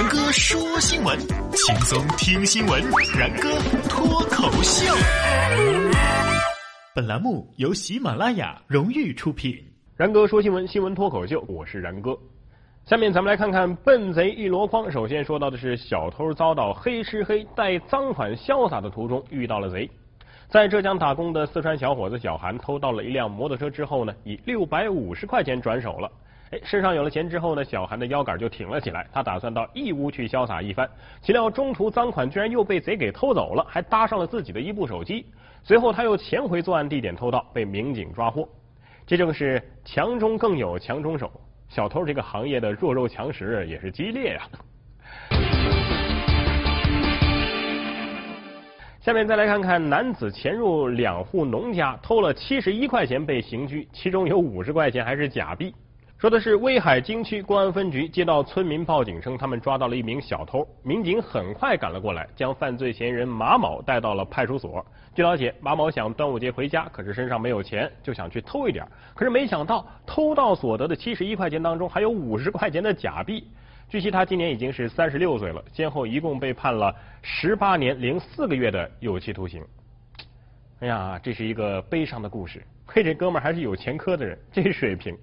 然哥说新闻，轻松听新闻。然哥脱口秀。本栏目由喜马拉雅荣誉出品。然哥说新闻，新闻脱口秀，我是然哥。下面咱们来看看笨贼一箩筐。首先说到的是小偷遭到黑吃黑，带赃款潇洒的途中遇到了贼。在浙江打工的四川小伙子小韩偷到了一辆摩托车之后呢，以六百五十块钱转手了。哎，身上有了钱之后呢，小韩的腰杆就挺了起来。他打算到义乌去潇洒一番，岂料中途赃款居然又被贼给偷走了，还搭上了自己的一部手机。随后他又潜回作案地点偷盗，被民警抓获。这正是强中更有强中手，小偷这个行业的弱肉强食也是激烈呀。下面再来看看男子潜入两户农家偷了七十一块钱被刑拘，其中有五十块钱还是假币。说的是威海经区公安分局接到村民报警称，他们抓到了一名小偷，民警很快赶了过来，将犯罪嫌疑人马某带到了派出所。据了解，马某想端午节回家，可是身上没有钱，就想去偷一点，可是没想到偷盗所得的七十一块钱当中还有五十块钱的假币。据悉，他今年已经是三十六岁了，先后一共被判了十八年零四个月的有期徒刑。哎呀，这是一个悲伤的故事。嘿，这哥们还是有前科的人，这水平。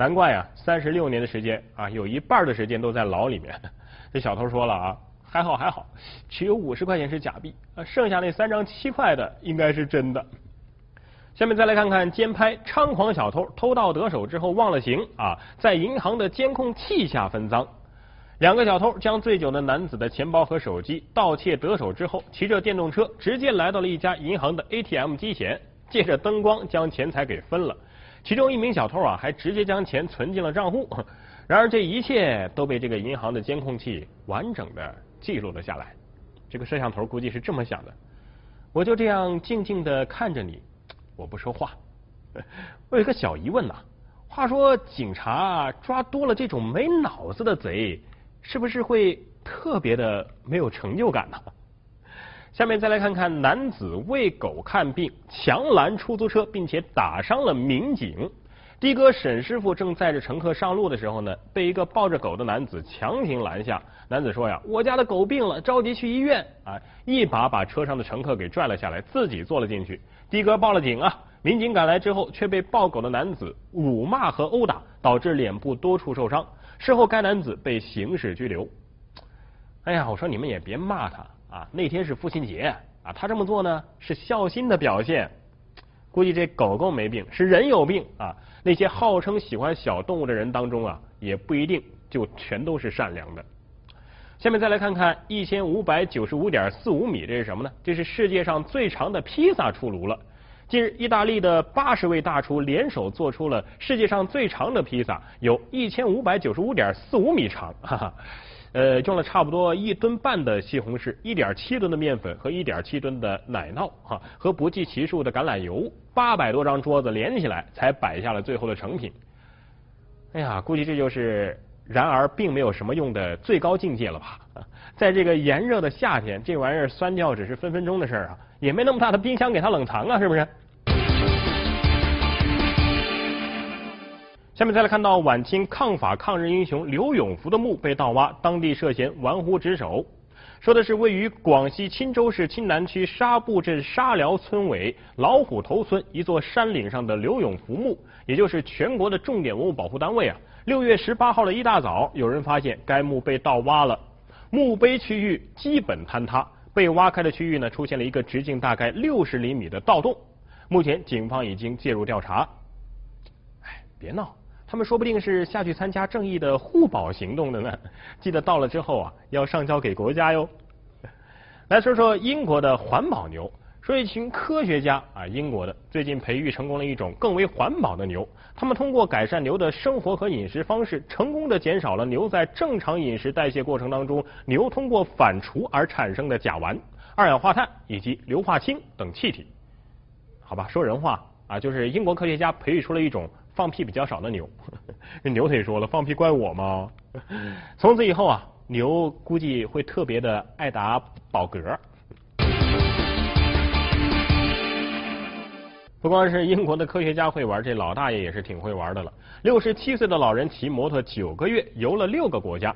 难怪啊，三十六年的时间啊，有一半的时间都在牢里面。这小偷说了啊，还好还好，只有五十块钱是假币，啊，剩下那三张七块的应该是真的。下面再来看看监拍猖狂小偷偷盗得手之后忘了形啊，在银行的监控器下分赃。两个小偷将醉酒的男子的钱包和手机盗窃得手之后，骑着电动车直接来到了一家银行的 ATM 机前，借着灯光将钱财给分了。其中一名小偷啊，还直接将钱存进了账户。然而这一切都被这个银行的监控器完整的记录了下来。这个摄像头估计是这么想的：我就这样静静的看着你，我不说话。我有个小疑问呐，话说警察抓多了这种没脑子的贼，是不是会特别的没有成就感呢？下面再来看看男子为狗看病强拦出租车，并且打伤了民警。的哥沈师傅正载着乘客上路的时候呢，被一个抱着狗的男子强行拦下。男子说呀：“我家的狗病了，着急去医院。”啊，一把把车上的乘客给拽了下来，自己坐了进去。的哥报了警啊，民警赶来之后，却被抱狗的男子辱骂和殴打，导致脸部多处受伤。事后，该男子被刑事拘留。哎呀，我说你们也别骂他。啊，那天是父亲节啊，他这么做呢是孝心的表现。估计这狗狗没病，是人有病啊。那些号称喜欢小动物的人当中啊，也不一定就全都是善良的。下面再来看看一千五百九十五点四五米，这是什么呢？这是世界上最长的披萨出炉了。近日，意大利的八十位大厨联手做出了世界上最长的披萨，有一千五百九十五点四五米长，哈哈。呃，用了差不多一吨半的西红柿，一点七吨的面粉和一点七吨的奶酪，哈，和不计其数的橄榄油，八百多张桌子连起来才摆下了最后的成品。哎呀，估计这就是然而并没有什么用的最高境界了吧？在这个炎热的夏天，这玩意儿酸掉只是分分钟的事儿啊，也没那么大的冰箱给它冷藏啊，是不是？下面再来看到晚清抗法抗日英雄刘永福的墓被盗挖，当地涉嫌玩忽职守。说的是位于广西钦州市钦南区沙埠镇沙寮村委老虎头村一座山岭上的刘永福墓，也就是全国的重点文物保护单位啊。六月十八号的一大早，有人发现该墓被盗挖了，墓碑区域基本坍塌，被挖开的区域呢出现了一个直径大概六十厘米的盗洞。目前警方已经介入调查。哎，别闹。他们说不定是下去参加正义的护保行动的呢。记得到了之后啊，要上交给国家哟。来说说英国的环保牛，说一群科学家啊，英国的最近培育成功了一种更为环保的牛。他们通过改善牛的生活和饮食方式，成功的减少了牛在正常饮食代谢过程当中牛通过反刍而产生的甲烷、二氧化碳以及硫化氢等气体。好吧，说人话啊，就是英国科学家培育出了一种。放屁比较少的牛，那牛腿说了，放屁怪我吗？从此以后啊，牛估计会特别的爱打饱嗝。不光是英国的科学家会玩，这老大爷也是挺会玩的了。六十七岁的老人骑摩托九个月游了六个国家。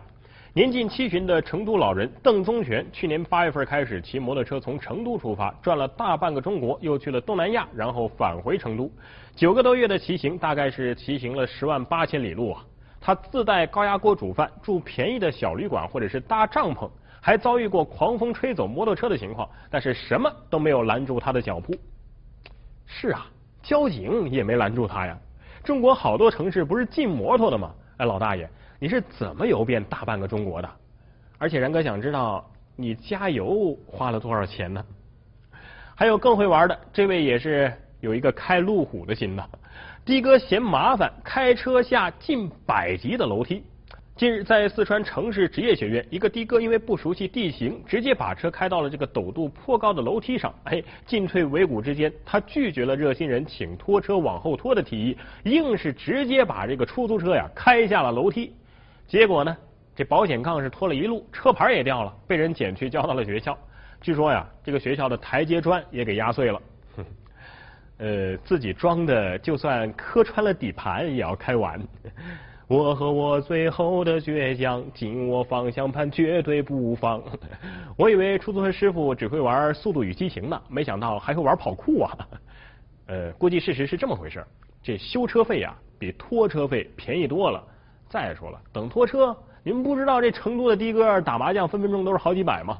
年近七旬的成都老人邓宗全，去年八月份开始骑摩托车从成都出发，转了大半个中国，又去了东南亚，然后返回成都。九个多月的骑行，大概是骑行了十万八千里路啊！他自带高压锅煮饭，住便宜的小旅馆或者是搭帐篷，还遭遇过狂风吹走摩托车的情况，但是什么都没有拦住他的脚步。是啊，交警也没拦住他呀！中国好多城市不是禁摩托的吗？哎，老大爷。你是怎么游遍大半个中国的？而且然哥想知道你加油花了多少钱呢？还有更会玩的，这位也是有一个开路虎的心的。的哥嫌麻烦，开车下近百级的楼梯。近日在四川城市职业学院，一个的哥因为不熟悉地形，直接把车开到了这个陡度颇高的楼梯上。哎，进退维谷之间，他拒绝了热心人请拖车往后拖的提议，硬是直接把这个出租车呀开下了楼梯。结果呢，这保险杠是拖了一路，车牌也掉了，被人捡去交到了学校。据说呀，这个学校的台阶砖也给压碎了。呃，自己装的，就算磕穿了底盘也要开完。我和我最后的倔强，紧握方向盘绝对不放。我以为出租车师傅只会玩《速度与激情》呢，没想到还会玩跑酷啊。呃，估计事实是这么回事这修车费呀，比拖车费便宜多了。再说了，等拖车，你们不知道这成都的的哥打麻将分分钟都是好几百吗？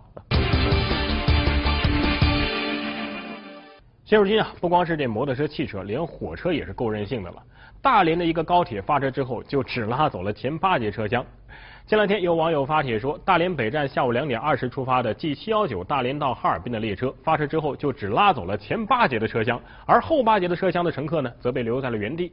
现如今啊，不光是这摩托车、汽车，连火车也是够任性的了。大连的一个高铁发车之后，就只拉走了前八节车厢。前两天有网友发帖说，大连北站下午两点二十出发的 G 七幺九大连到哈尔滨的列车发车之后，就只拉走了前八节的车厢，而后八节的车厢的乘客呢，则被留在了原地。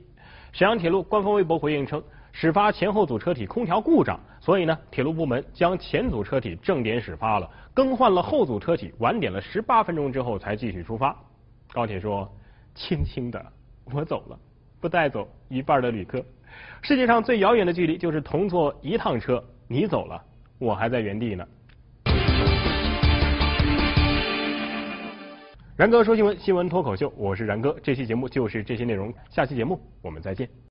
沈阳铁路官方微博回应称。始发前后组车体空调故障，所以呢，铁路部门将前组车体正点始发了，更换了后组车体，晚点了十八分钟之后才继续出发。高铁说：“轻轻的，我走了，不带走一半的旅客。世界上最遥远的距离就是同坐一趟车，你走了，我还在原地呢。”然哥说新闻，新闻脱口秀，我是然哥，这期节目就是这些内容，下期节目我们再见。